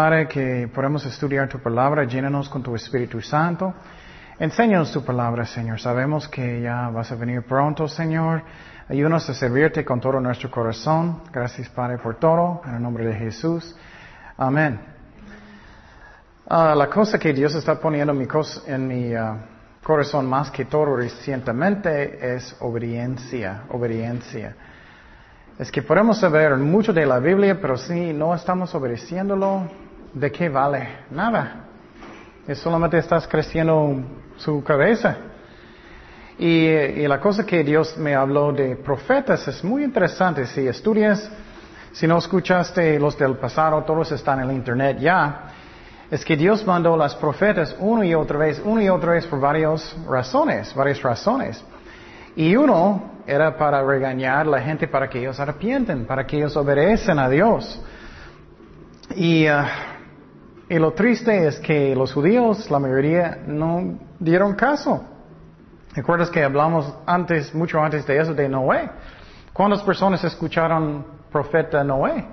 Padre, que podemos estudiar tu palabra. Llénanos con tu Espíritu Santo. Enséñanos tu palabra, Señor. Sabemos que ya vas a venir pronto, Señor. Ayúdanos a servirte con todo nuestro corazón. Gracias, Padre, por todo. En el nombre de Jesús. Amén. Ah, la cosa que Dios está poniendo en mi, en mi ah, corazón más que todo recientemente es obediencia, obediencia. Es que podemos saber mucho de la Biblia, pero si no estamos obedeciéndolo, ¿de qué vale? Nada. Es solamente estás creciendo su cabeza. Y, y, la cosa que Dios me habló de profetas es muy interesante. Si estudias, si no escuchaste los del pasado, todos están en el internet ya. Es que Dios mandó las profetas una y otra vez, una y otra vez por varias razones, varias razones. Y uno era para regañar a la gente para que ellos arrepienten, para que ellos obedecen a Dios. Y, uh, y lo triste es que los judíos, la mayoría, no dieron caso. ¿Recuerdas que hablamos antes, mucho antes de eso, de Noé? ¿Cuántas personas escucharon profeta Noé?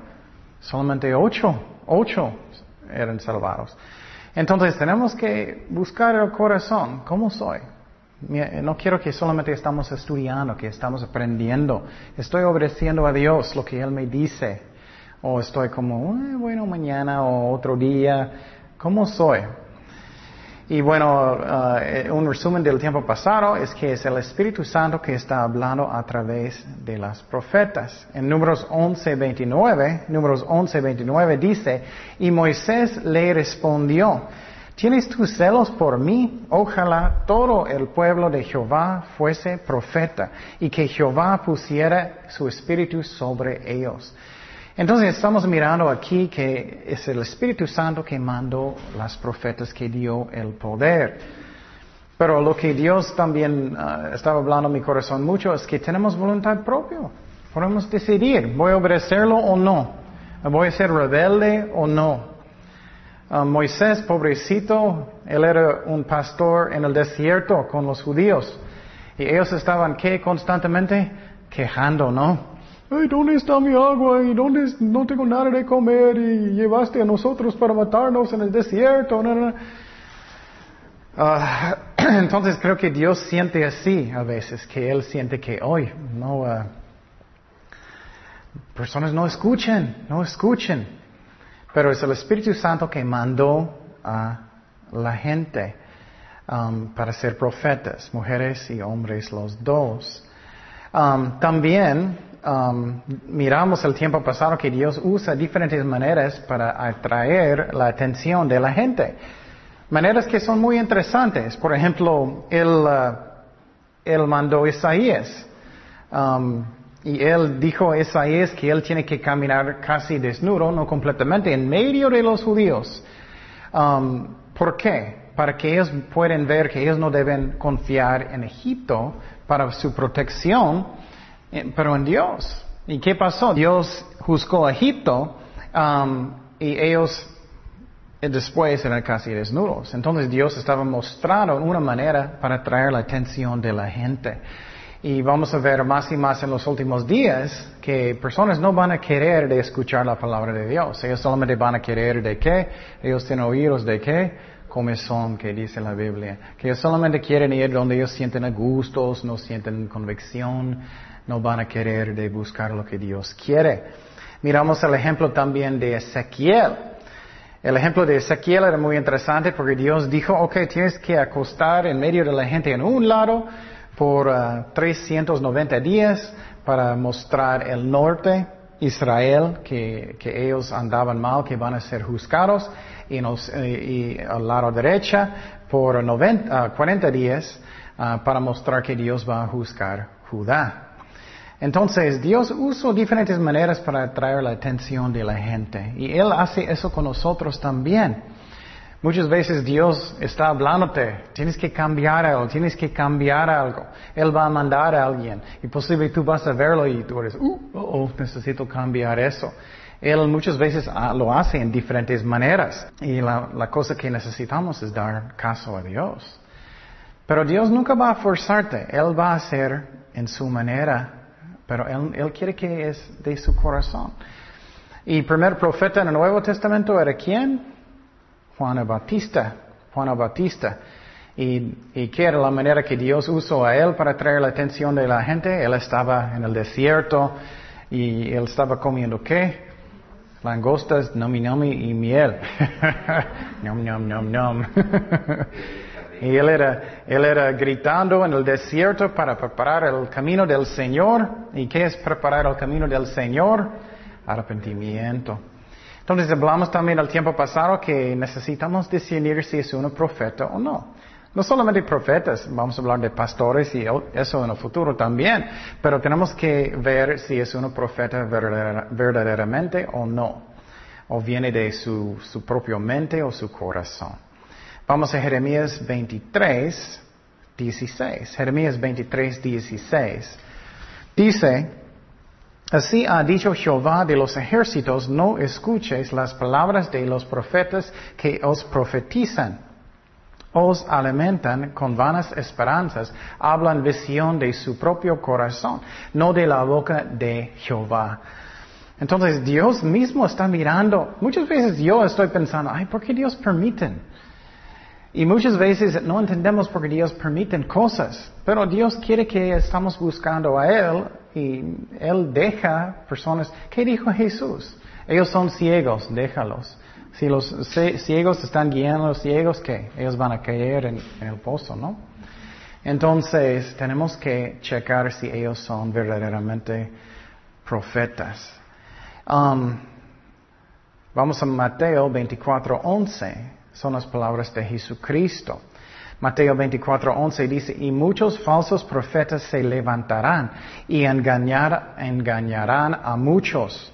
Solamente ocho, ocho eran salvados. Entonces tenemos que buscar el corazón. ¿Cómo soy? No quiero que solamente estamos estudiando, que estamos aprendiendo. Estoy obedeciendo a Dios lo que Él me dice. O estoy como, bueno, mañana o otro día. ¿Cómo soy? Y bueno, uh, un resumen del tiempo pasado es que es el Espíritu Santo que está hablando a través de las profetas. En números 11, 29, números 11, 29 dice, y Moisés le respondió, ¿Tienes tus celos por mí? Ojalá todo el pueblo de Jehová fuese profeta y que Jehová pusiera su espíritu sobre ellos. Entonces estamos mirando aquí que es el Espíritu Santo que mandó las profetas que dio el poder. Pero lo que Dios también ah, estaba hablando en mi corazón mucho es que tenemos voluntad propia. Podemos decidir, ¿voy a obedecerlo o no? ¿Voy a ser rebelde o no? Ah, Moisés, pobrecito, él era un pastor en el desierto con los judíos. Y ellos estaban, ¿qué? Constantemente quejando, ¿no? ¿Dónde está mi agua? ¿Y dónde no tengo nada de comer? Y llevaste a nosotros para matarnos en el desierto. Ah, entonces creo que Dios siente así a veces, que Él siente que hoy no, uh, personas no escuchen, no escuchen. Pero es el Espíritu Santo que mandó a la gente um, para ser profetas, mujeres y hombres los dos. Um, también um, miramos el tiempo pasado que Dios usa diferentes maneras para atraer la atención de la gente. Maneras que son muy interesantes. Por ejemplo, Él, uh, mandó a Isaías. Y él dijo a Isaías que él tiene que caminar casi desnudo, no completamente, en medio de los judíos. Um, ¿Por qué? Para que ellos puedan ver que ellos no deben confiar en Egipto para su protección, pero en Dios. ¿Y qué pasó? Dios juzgó a Egipto um, y ellos eh, después eran casi desnudos. Entonces Dios estaba mostrando una manera para atraer la atención de la gente. Y vamos a ver más y más en los últimos días que personas no van a querer de escuchar la palabra de Dios. Ellos solamente van a querer de qué? Ellos tienen oídos de qué? Comezón, que dice la Biblia. Que ellos solamente quieren ir donde ellos sienten gustos, no sienten convicción, no van a querer de buscar lo que Dios quiere. Miramos el ejemplo también de Ezequiel. El ejemplo de Ezequiel era muy interesante porque Dios dijo, ok, tienes que acostar en medio de la gente en un lado por 390 uh, días para mostrar el norte, Israel, que, ellos andaban mal, que van a ser juzgados, y, y, al lado derecha por 90, 40 uh, días uh, para mostrar que Dios va a juzgar Judá. Entonces, Dios usa diferentes maneras para atraer la atención de la gente. Y Él hace eso con nosotros también. Muchas veces Dios está hablándote, tienes que cambiar algo, tienes que cambiar algo. Él va a mandar a alguien y posible tú vas a verlo y tú eres, uh, oh, necesito cambiar eso. Él muchas veces ah, lo hace en diferentes maneras y la, cosa que necesitamos es dar caso a Dios. Pero Dios nunca va a forzarte, Él va a hacer en su manera, pero Él, él quiere que es de su corazón. Y primer profeta en el Nuevo Testamento era quién? Juan Bautista. Juan Bautista. Y, y qué era la manera que Dios usó a él para traer la atención de la gente. Él estaba en el desierto y él estaba comiendo qué? Langostas, nomi nomi y miel. nom nom nom nom. y él era, él era gritando en el desierto para preparar el camino del Señor. ¿Y qué es preparar el camino del Señor? Arrepentimiento. Entonces hablamos también al tiempo pasado que necesitamos discernir si es un profeta o no. No solamente profetas, vamos a hablar de pastores y eso en el futuro también, pero tenemos que ver si es un profeta verdaderamente o no, o viene de su, su propia mente o su corazón. Vamos a Jeremías 23, 16. Jeremías 23, 16. Dice, Así ha dicho Jehová de los ejércitos, no escuches las palabras de los profetas que os profetizan. Os alimentan con vanas esperanzas, hablan visión de su propio corazón, no de la boca de Jehová. Entonces Dios mismo está mirando. Muchas veces yo estoy pensando, ay, ¿por qué Dios permite? Y muchas veces no entendemos por qué Dios permite cosas, pero Dios quiere que estamos buscando a Él y Él deja personas. ¿Qué dijo Jesús? Ellos son ciegos, déjalos. Si los ciegos están guiando a los ciegos, ¿qué? Ellos van a caer en, el pozo, ¿no? Entonces, tenemos que checar si ellos son verdaderamente profetas. Um, vamos a Mateo 24, 11. Son las palabras de Jesucristo. Mateo 24, 11 dice, y muchos falsos profetas se levantarán y engañarán a muchos.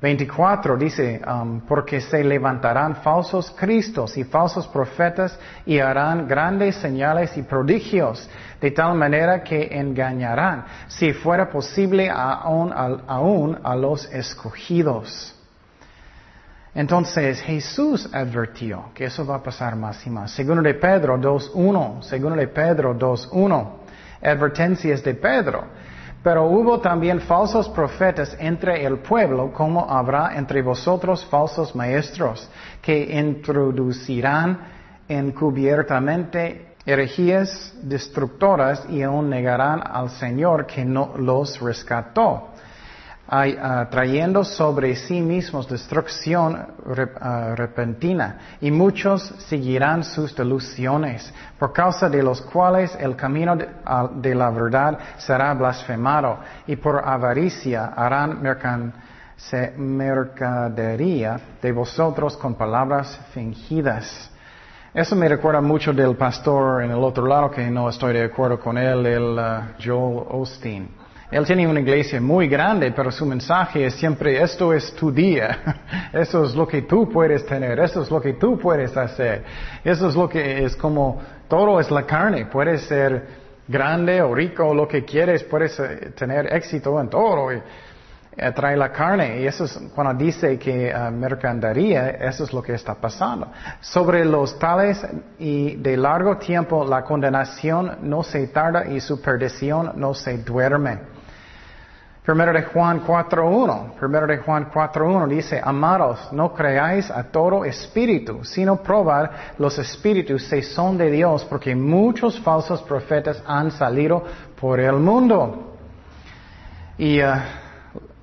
24 dice, um, porque se levantarán falsos cristos y falsos profetas y harán grandes señales y prodigios, de tal manera que engañarán, si fuera posible, aún, aún a los escogidos. Entonces Jesús advirtió que eso va a pasar más y más. Segundo de Pedro 2.1, segundo de Pedro 2.1, advertencias de Pedro. Pero hubo también falsos profetas entre el pueblo, como habrá entre vosotros falsos maestros, que introducirán encubiertamente herejías destructoras y aún negarán al Señor que no los rescató trayendo sobre sí mismos destrucción ah, repentina, y muchos seguirán sus delusiones, por causa de los cuales el camino ah, de, la verdad será blasfemado, y por avaricia harán mercadería de vosotros con palabras fingidas. Eso me recuerda mucho del pastor en el otro lado, que no estoy de acuerdo con él, el Joel Osteen. Él tiene una iglesia muy grande, pero su mensaje es siempre, esto es tu día, eso es lo que tú puedes tener, eso es lo que tú puedes hacer, eso es lo que es como, todo es la carne, puedes ser grande o rico lo que quieres, puedes eh, tener éxito en todo. Y, eh, trae la carne y eso es cuando dice que uh, mercadería, eso es lo que está pasando. Sobre los tales y de largo tiempo la condenación no se tarda y su perdición no se duerme. Primero de Juan 4.1. Primero de Juan 4.1 dice, amados, no creáis a todo espíritu, sino probad los espíritus si son de Dios, porque muchos falsos profetas han salido por el mundo. Y uh,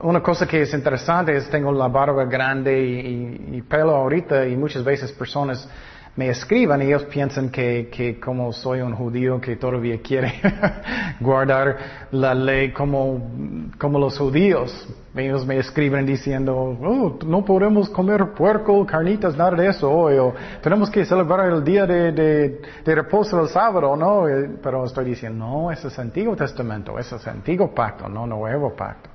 una cosa que es interesante es tengo la barba grande y, y pelo ahorita y muchas veces personas me escriban y ellos piensan que, que como soy un judío que todavía quiere guardar la ley como, como los judíos. Ellos me escriben diciendo, oh, no podemos comer puerco, carnitas, nada de eso hoy, o tenemos que celebrar el día de, de, de reposo del sábado, ¿no? Eh, pero estoy diciendo, no, ese es Antiguo Testamento, ese es Antiguo Pacto, no Nuevo Pacto.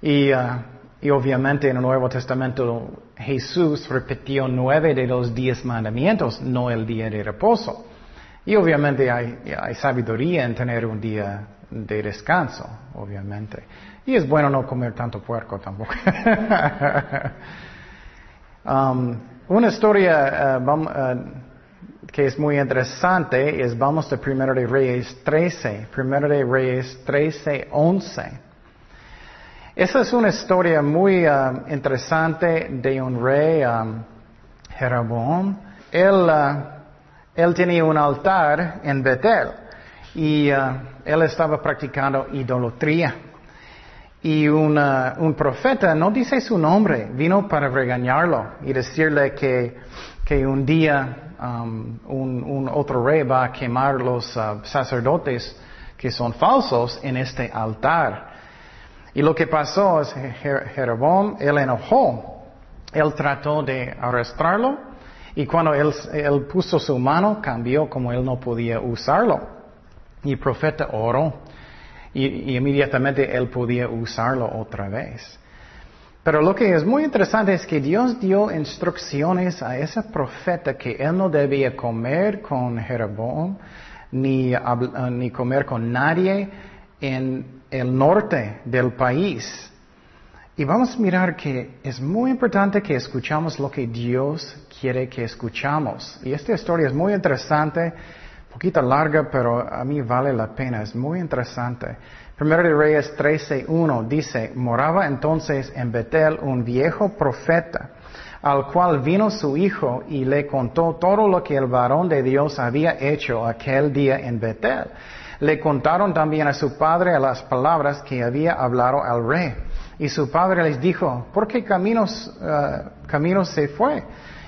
Y, uh, y obviamente en el Nuevo Testamento Jesús repitió nueve de los diez mandamientos, no el día de reposo. Y obviamente hay, sabiduría en tener un día de descanso, obviamente. Y es bueno no comer tanto puerco tampoco. um, una historia uh, uh, que es muy interesante es, vamos de Primero de Reyes 13, Primero de Reyes 13, 11. Esa es una historia muy um, interesante de un rey, um, Jeroboam. Él, uh, él tenía un altar en Betel y él estaba practicando idolatría. Y un profeta, no dice su nombre, vino para regañarlo y decirle que, que un día um, un, otro rey va a quemar los sacerdotes que son falsos en este altar. Y lo que pasó es Jeroboam, él enojó, él trató de arrastrarlo y cuando él, puso su mano cambió como él no podía usarlo. Y el profeta oró y, inmediatamente él podía usarlo otra vez. Pero lo que es muy interesante es que Dios dio instrucciones a ese profeta que él no debía comer con Jeroboam ni, ni comer con nadie en el norte del país. Y vamos a mirar que es muy importante que escuchamos lo que Dios quiere que escuchamos. Y esta historia es muy interesante poquito larga, pero a mí vale la pena, es muy interesante. Primero de Reyes 13.1 dice, moraba entonces en Betel un viejo profeta, al cual vino su hijo y le contó todo lo que el varón de Dios había hecho aquel día en Betel. Le contaron también a su padre las palabras que había hablado al rey. Y su padre les dijo, ¿por qué caminos, eh, caminos se fue?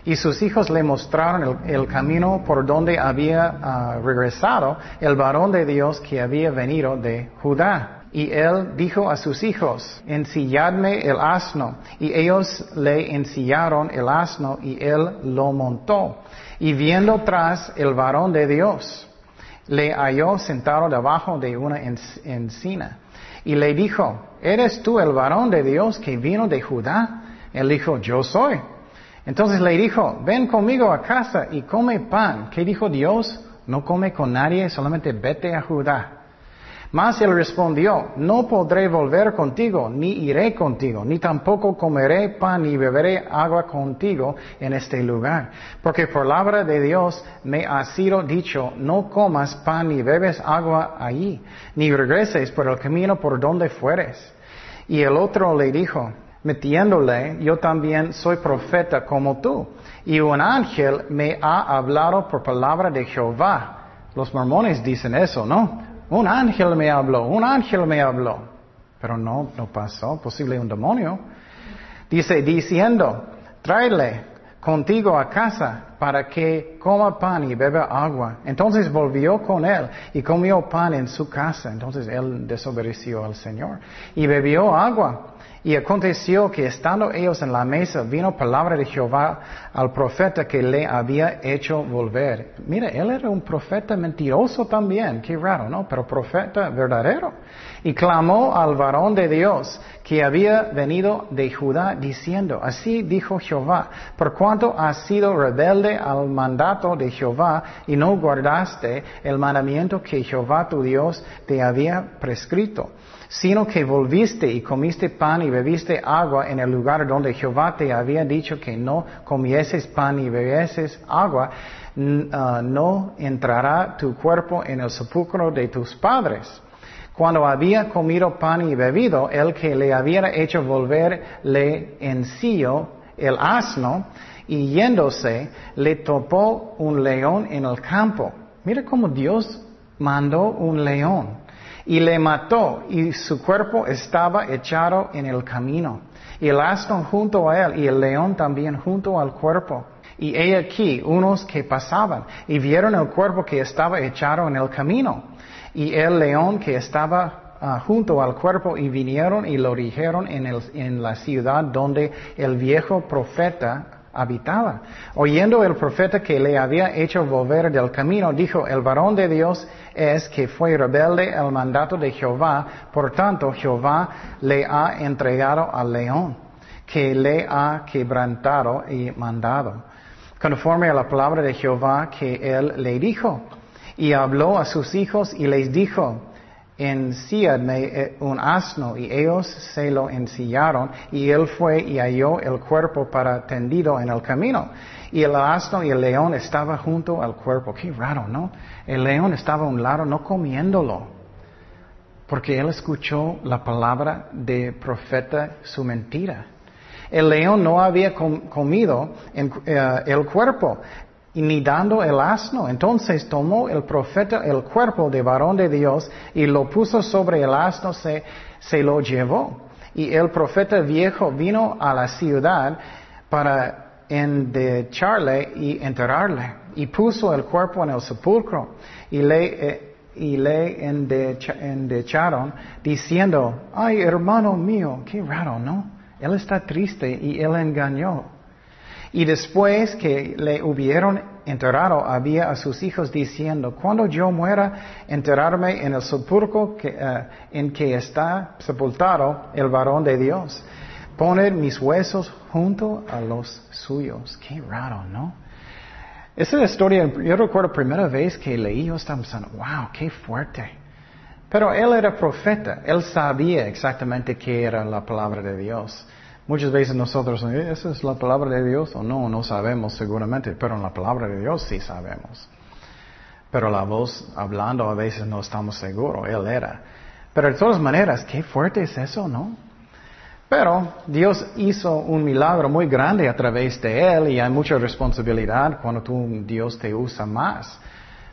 y sus hijos le mostraron el, camino por donde había ah, regresado el varón de Dios que había venido de Judá. Y él dijo a sus hijos, ensilladme el asno. Y ellos le ensillaron el asno y él lo montó. Y viendo tras el varón de Dios, le halló sentado debajo de una encina. Y le dijo, ¿eres tú el varón de Dios que vino de Judá? Él dijo, yo soy. Entonces le dijo, ven conmigo a casa y come pan. ¿Qué dijo Dios? No come con nadie, solamente vete a Judá. Mas él respondió, no podré volver contigo, ni iré contigo, ni tampoco comeré pan ni beberé agua contigo en este lugar. Porque por palabra de Dios me ha sido dicho, no comas pan ni bebes agua allí, ni regreses por el camino por donde fueres. Y el otro le dijo, metiéndole, yo también soy profeta como tú. Y un ángel me ha hablado por palabra de Jehová. Los mormones dicen eso, ¿no? Un ángel me habló, un ángel me habló. Pero no, no pasó, posible un demonio. Dice, diciendo, tráele contigo a casa para que coma pan y beba agua. Entonces volvió con él y comió pan en su casa. Entonces él desobedeció al Señor y bebió agua. Y aconteció que estando ellos en la mesa, vino palabra de Jehová al profeta que le había hecho volver. Mira, él era un profeta mentiroso también, qué raro, ¿no? Pero profeta verdadero. Y clamó al varón de Dios que había venido de Judá diciendo, así dijo Jehová, por cuanto has sido rebelde al mandato de Jehová y no guardaste el mandamiento que Jehová tu Dios te había prescrito sino que volviste y comiste pan y bebiste agua en el lugar donde Jehová te había dicho que no comieses pan y bebieses agua, ah, no entrará tu cuerpo en el sepulcro de tus padres. Cuando había comido pan y bebido, el que le había hecho volver le ensilló el asno y yéndose le topó un león en el campo. Mira cómo Dios mandó un león y le mató y su cuerpo estaba echado en el camino. Y el asno junto a él y el león también junto al cuerpo. Y he aquí unos que pasaban y vieron el cuerpo que estaba echado en el camino y el león que estaba ah, junto al cuerpo y vinieron y lo dijeron en, en la ciudad donde el viejo profeta habitaba. Oyendo el profeta que le había hecho volver del camino, dijo, el varón de Dios es que fue rebelde al mandato de Jehová, por tanto Jehová le ha entregado al león, que le ha quebrantado y mandado, conforme a la palabra de Jehová que él le dijo. Y habló a sus hijos y les dijo, ensíadme eh, un asno, y ellos se lo ensillaron, y él fue y halló el cuerpo para tendido en el camino. Y el asno y el león estaban junto al cuerpo. Qué raro, ¿no? El león estaba a un lado, no comiéndolo. porque él escuchó la palabra de profeta su mentira. El león no había comido eh, el cuerpo, ni dando el asno. Entonces tomó el profeta el cuerpo de varón de Dios y lo puso sobre el asno, se, se lo llevó. Y el profeta viejo vino a la ciudad para endecharle y enterrarle. Y puso el cuerpo en el sepulcro y le, eh, y le endecharon diciendo, ay hermano mío, qué raro, ¿no? Él está triste y él engañó. Y después que le hubieron enterrado, había a sus hijos diciendo, cuando yo muera, enterrarme en el sepulcro eh, en que está sepultado el varón de Dios. Poner mis huesos junto a los suyos. Qué raro, ¿no? Esa historia, yo recuerdo la primera vez que leí, yo estaba pensando, wow, qué fuerte. Pero él era profeta, él sabía exactamente qué era la palabra de Dios. Muchas veces nosotros, eh, ¿esa es la palabra de Dios o no? No sabemos seguramente, pero en la palabra de Dios sí sabemos. Pero la voz hablando a veces no estamos seguros, él era. Pero de todas maneras, qué fuerte es eso, ¿no? Pero Dios hizo un milagro muy grande a través de él y hay mucha responsabilidad cuando tú, Dios te usa más.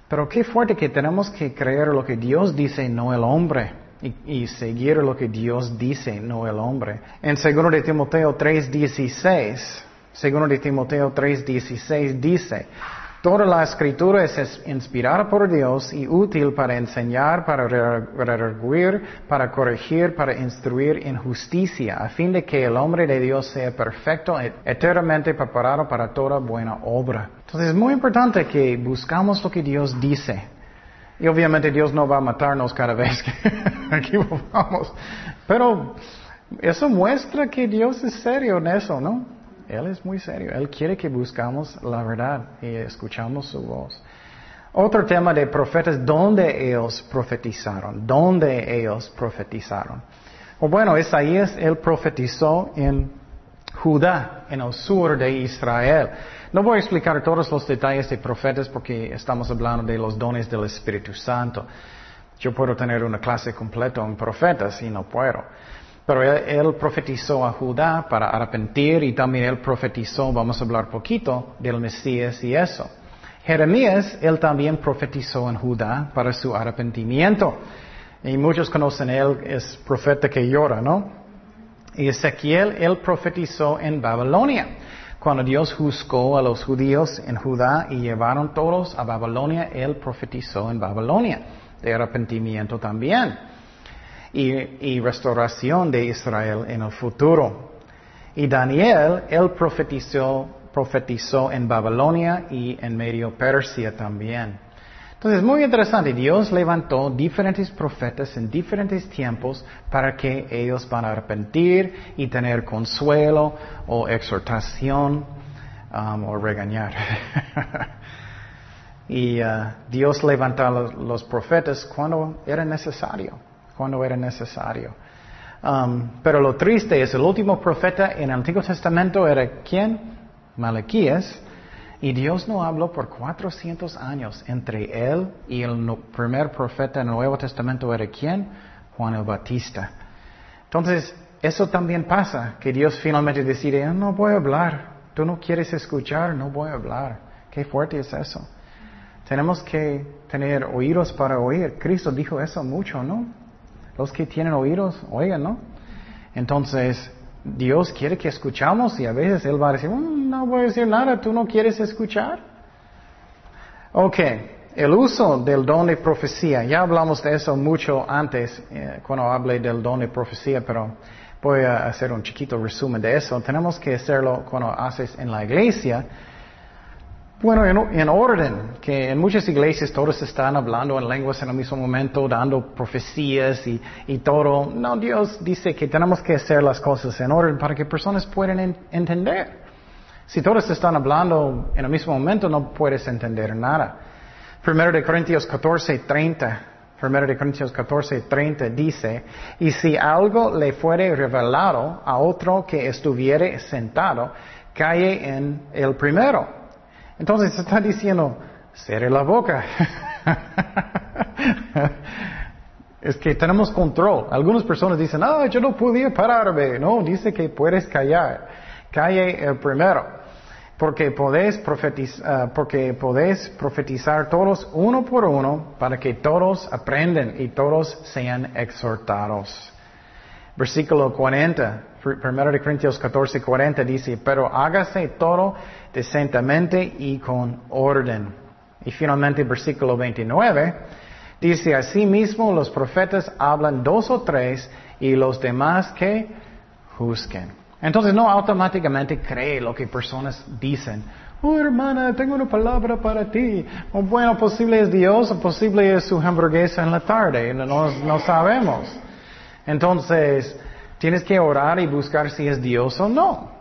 Pero qué fuerte que tenemos que creer lo que Dios dice, no el hombre. Y, seguir lo que Dios dice, no el hombre. En 2 de Timoteo 3.16, 2 de Timoteo 3.16 dice, Toda la escritura es inspirada por Dios y útil para enseñar, para redarguir, para corregir, para instruir en justicia, a fin de que el hombre de Dios sea perfecto, e eternamente preparado para toda buena obra. Entonces es muy importante que buscamos lo que Dios dice. Y obviamente Dios no va a matarnos cada vez que equivocamos. Pero eso muestra que Dios es serio en eso, ¿no? Él es muy serio. Él quiere que buscamos la verdad y escuchamos su voz. Otro tema de profetas, ¿dónde ellos profetizaron? ¿Dónde ellos profetizaron? Bueno, Isaías, él profetizó en Judá, en el sur de Israel. No voy a explicar todos los detalles de profetas porque estamos hablando de los dones del Espíritu Santo. Yo puedo tener una clase completa en profetas y no puedo. Pero él, profetizó a Judá para arrepentir y también él profetizó, vamos a hablar poquito, del Mesías y eso. Jeremías, él también profetizó en Judá para su arrepentimiento. Y muchos conocen él, es profeta que llora, ¿no? Y Ezequiel, él profetizó en Babilonia. Cuando Dios juzgó a los judíos en Judá y llevaron todos a Babilonia, él profetizó en Babilonia de arrepentimiento también y, restauración de Israel en el futuro. Y Daniel, él profetizó, profetizó en Babilonia y en medio Persia también. Entonces, muy interesante, Dios levantó diferentes profetas en diferentes tiempos para que ellos van a arrepentir y tener consuelo o exhortación um, o regañar. y uh, Dios levantó los profetas cuando era necesario cuando era necesario. Um, pero lo triste es, el último profeta en el Antiguo Testamento era quién? Malaquías. Y Dios no habló por 400 años entre él y el primer profeta en el Nuevo Testamento era quién? Juan el Batista. Entonces, eso también pasa, que Dios finalmente decide, ah, no voy a hablar, tú no quieres escuchar, no voy a hablar. Qué fuerte es eso. Tenemos que tener oídos para oír. Cristo dijo eso mucho, ¿no? Los que tienen oídos, oigan, ¿no? Entonces, Dios quiere que escuchamos y a veces Él va a decir, mm, no voy a decir nada, tú no quieres escuchar. Ok, el uso del don de profecía. Ya hablamos de eso mucho antes eh, cuando hablé del don de profecía, pero voy a hacer un chiquito resumen de eso. Tenemos que hacerlo cuando haces en la iglesia bueno, en, orden, que en muchas iglesias todos están hablando en lenguas en el mismo momento, dando profecías y, todo. No, Dios dice que tenemos que hacer las cosas en orden para que personas puedan entender. Si todos están hablando en el mismo momento, no puedes entender nada. Primero de Corintios 14, 30. Primero de Corintios 14, 30 dice, y si algo le fuere revelado a otro que estuviere sentado, cae en el primero entonces está diciendo, cierre la boca. Es que tenemos control. Algunas personas dicen, ah, yo no podía pararme. No, dice que puedes callar. Calle el primero. Porque podés, profetizar, porque podés profetizar todos uno por uno para que todos aprendan y todos sean exhortados. Versículo 40, 1 de Corintios 14, 40 dice, pero hágase todo decentemente y con orden. Y finalmente versículo 29 dice, asimismo los profetas hablan dos o tres y los demás que juzguen. Entonces no automáticamente cree lo que personas dicen. Oh hermana, tengo una palabra para ti. O bueno, posible es Dios o posible es su hamburguesa en la tarde. No, no sabemos. Entonces, tienes que orar y buscar si es Dios o no.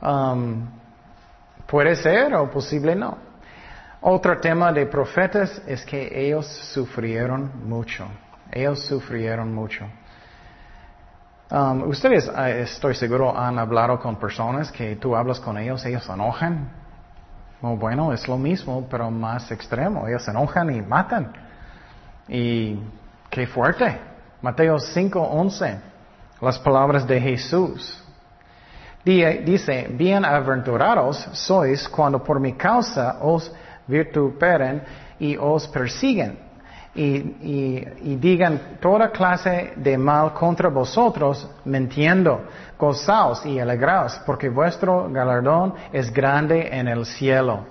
Um, puede ser o posible no. Otro tema de profetas es que ellos sufrieron mucho. Ellos sufrieron mucho. Um, ustedes, eh, estoy seguro, han hablado con personas que tú hablas con ellos, ellos se enojan. bueno, es lo mismo, pero más extremo. Ellos se enojan y matan. Y qué fuerte. Mateo 5:11, las palabras de Jesús. Dice, bienaventurados sois cuando por mi causa os vituperen y os persiguen y, digan toda clase de mal contra vosotros, mintiendo, gozaos y alegraos, porque vuestro galardón es grande en el cielo,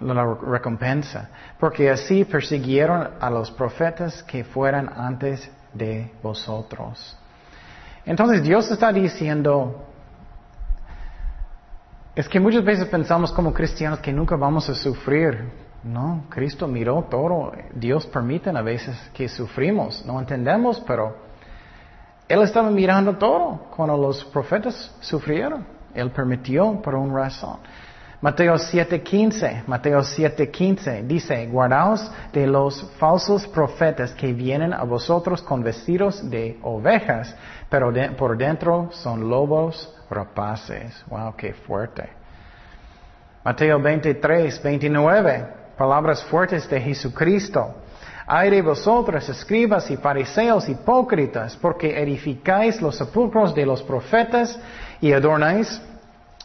la recompensa, porque así persiguieron a los profetas que fueran antes de vosotros. Entonces Dios está diciendo, es que muchas veces pensamos como cristianos que nunca vamos a sufrir, no, Cristo miró todo. Dios permite a veces que sufrimos. No entendemos, pero Él estaba mirando todo cuando los profetas sufrieron. Él permitió por una razón. Mateo 7:15, Mateo 7:15 dice, guardaos de los falsos profetas que vienen a vosotros con vestidos de ovejas, pero por dentro son lobos rapaces. Wow, qué fuerte. Mateo 23, 29 palabras fuertes de Jesucristo. Hay de vosotros, escribas y fariseos hipócritas, porque edificáis los sepulcros de los profetas y adornáis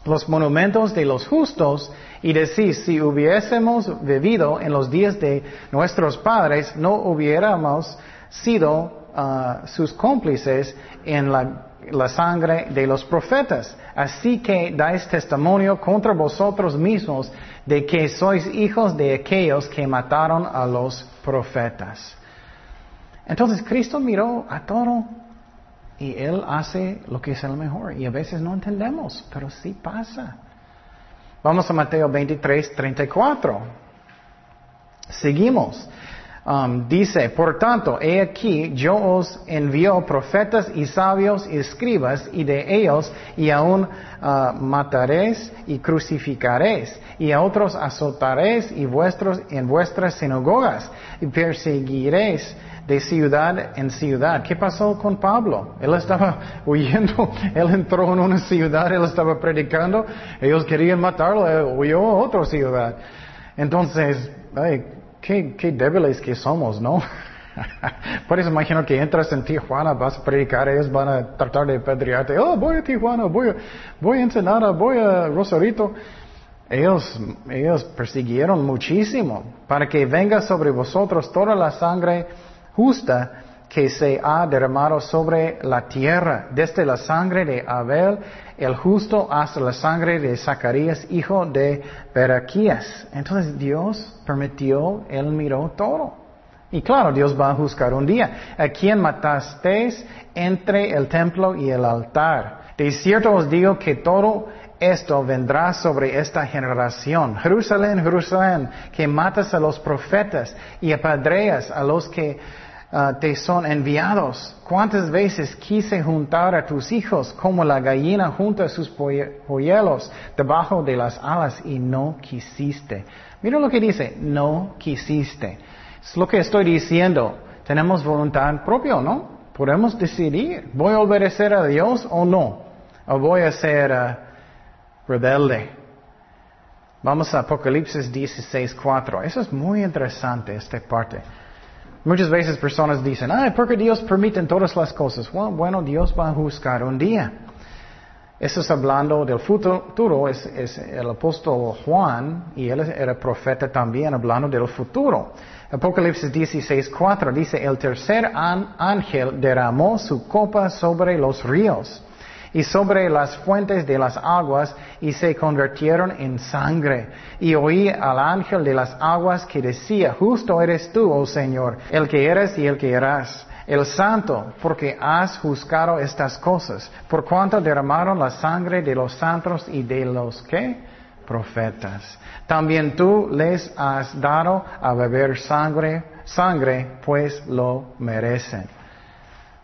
los monumentos de los justos y decís, si hubiésemos vivido en los días de nuestros padres, no hubiéramos sido ah, sus cómplices en la la sangre de los profetas. Así que dais testimonio contra vosotros mismos de que sois hijos de aquellos que mataron a los profetas. Entonces Cristo miró a todo y Él hace lo que es el mejor. Y a veces no entendemos, pero sí pasa. Vamos a Mateo 23, 34. Seguimos. Um, dice, por tanto, he aquí, yo os envío profetas y sabios y escribas, y de ellos y aún uh, mataréis y crucificaréis, y a otros azotaréis y vuestros en vuestras sinagogas, y perseguiréis de ciudad en ciudad. ¿Qué pasó con Pablo? Él estaba huyendo, él entró en una ciudad, él estaba predicando, ellos querían matarlo, huyó a otra ciudad. Entonces, ay, qué, débiles que somos, ¿no? Puedes imaginar que entras en Tijuana, vas a predicar, ellos van a tratar de pedrearte. Oh, voy a Tijuana, voy a, voy a Ensenada, voy a Rosarito. Ellos, ellos persiguieron muchísimo para que venga sobre vosotros toda la sangre justa que se ha derramado sobre la tierra, desde la sangre de Abel, el justo, hasta la sangre de Zacarías, hijo de Beraquías. Entonces Dios permitió, Él miró todo. Y claro, Dios va a juzgar un día. ¿A quién matasteis entre el templo y el altar? De cierto os digo que todo esto vendrá sobre esta generación. Jerusalén, Jerusalén, que matas a los profetas y apadreas a los que Ah, te son enviados. ¿Cuántas veces quise juntar a tus hijos como la gallina junta sus polluelos debajo de las alas y no quisiste? Mira lo que dice, no quisiste. Es lo que estoy diciendo. Tenemos voluntad propia, ¿no? Podemos decidir, ¿voy a obedecer a Dios o no? ¿O voy a ser ah, rebelde? Vamos a Apocalipsis 16, 4. Eso es muy interesante, esta parte. Muchas veces personas dicen, ay, ¿por qué Dios permite todas las cosas? Bueno, bueno, Dios va a juzgar un día. Eso es hablando del futuro, es, es, el apóstol Juan, y él era profeta también, hablando del futuro. Apocalipsis 16, 4 dice, el tercer ángel derramó su copa sobre los ríos y sobre las fuentes de las aguas y se convirtieron en sangre. Y oí al ángel de las aguas que decía, justo eres tú, oh Señor, el que eres y el que eras el santo, porque has juzgado estas cosas, por cuanto derramaron la sangre de los santos y de los que profetas. También tú les has dado a beber sangre, sangre, pues lo merecen.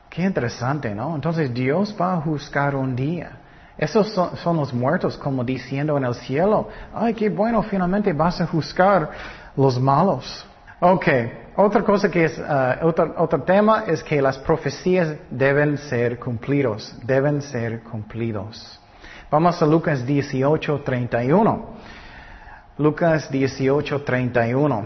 Qué interesante, ¿no? Entonces Dios va a juzgar un día. Esos son, los muertos como diciendo en el cielo, ay, qué bueno, finalmente vas a juzgar los malos. Ok, otra cosa que es, uh, otro, otro, tema es que las profecías deben ser cumplidos, deben ser cumplidos. Vamos a Lucas 18, 31. Lucas 18, 31.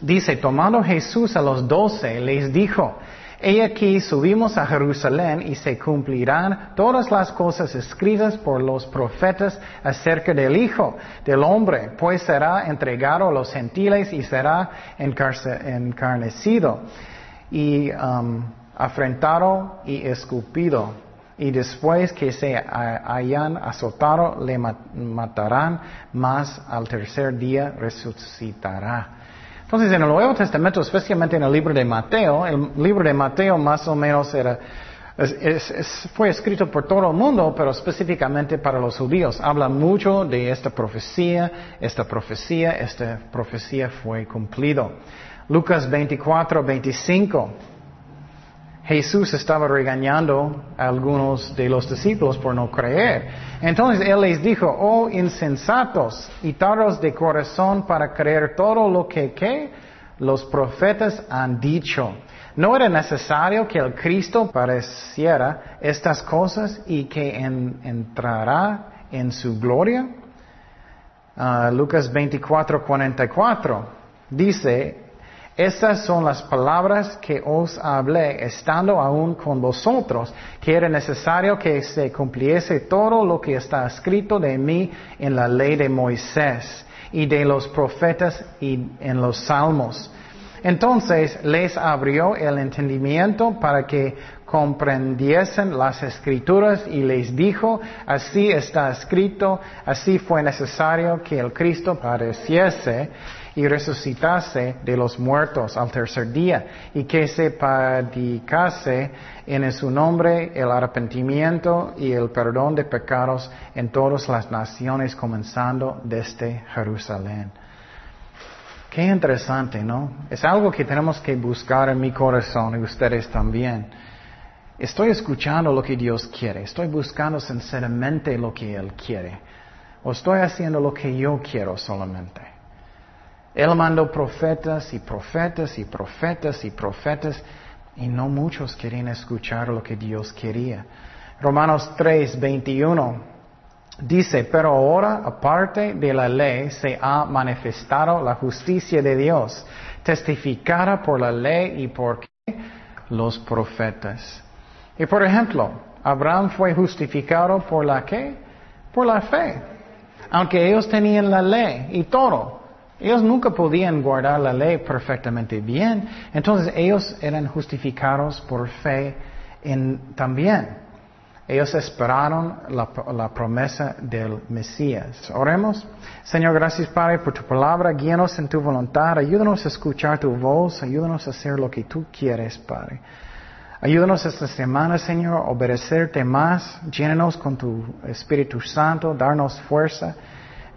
Dice, tomando Jesús a los doce, les dijo, He aquí subimos a Jerusalén y se cumplirán todas las cosas escritas por los profetas acerca del Hijo del Hombre, pues será entregado a los gentiles y será encarnecido y um, afrentado y escupido. Y después que se hayan azotado, le matarán, mas al tercer día resucitará. Entonces, en el Nuevo Testamento, especialmente en el libro de Mateo, el libro de Mateo más o menos era, fue escrito por todo el mundo, pero específicamente para los judíos. Habla mucho de esta profecía, esta profecía, esta profecía fue cumplido. Lucas 24, 25. Jesús estaba regañando a algunos de los discípulos por no creer. Entonces Él les dijo, oh insensatos y tardos de corazón para creer todo lo que, los profetas han dicho. ¿No era necesario que el Cristo pareciera estas cosas y que entrará en su gloria? Ah, Lucas 24, 44 dice, estas son las palabras que os hablé estando aún con vosotros, que era necesario que se cumpliese todo lo que está escrito de mí en la ley de Moisés y de los profetas y en los salmos. Entonces les abrió el entendimiento para que comprendiesen las escrituras y les dijo, así está escrito, así fue necesario que el Cristo padeciese y resucitase de los muertos al tercer día, y que se predicase en su nombre el arrepentimiento y el perdón de pecados en todas las naciones, comenzando desde Jerusalén. Qué interesante, ¿no? Es algo que tenemos que buscar en mi corazón y ustedes también. Estoy escuchando lo que Dios quiere, estoy buscando sinceramente lo que Él quiere, o estoy haciendo lo que yo quiero solamente. Él mandó profetas y profetas y profetas y profetas y no muchos querían escuchar lo que Dios quería. Romanos 3, 21 dice, pero ahora aparte de la ley se ha manifestado la justicia de Dios, testificada por la ley y por los profetas. Y por ejemplo, Abraham fue justificado por la qué? Por la fe. Aunque ellos tenían la ley y todo. Ellos nunca podían guardar la ley perfectamente bien. Entonces ellos eran justificados por fe en, también. Ellos esperaron la, promesa del Mesías. Oremos. Señor, gracias Padre por tu palabra. Guíanos en tu voluntad. Ayúdanos a escuchar tu voz. Ayúdanos a hacer lo que tú quieres, Padre. Ayúdanos esta semana, Señor, a obedecerte más. Llénanos con tu Espíritu Santo. Darnos fuerza.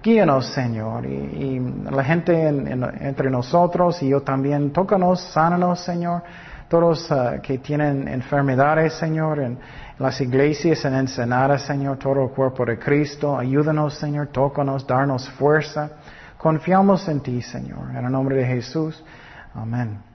Guíanos, Señor, y, la gente entre nosotros y yo también, tócanos, sánanos, Señor. Todos uh, que tienen enfermedades, Señor, en las iglesias en Ensenada, Señor, todo el cuerpo de Cristo, ayúdanos, Señor, tócanos, darnos fuerza. Confiamos en ti, Señor. En el nombre de Jesús. Amén.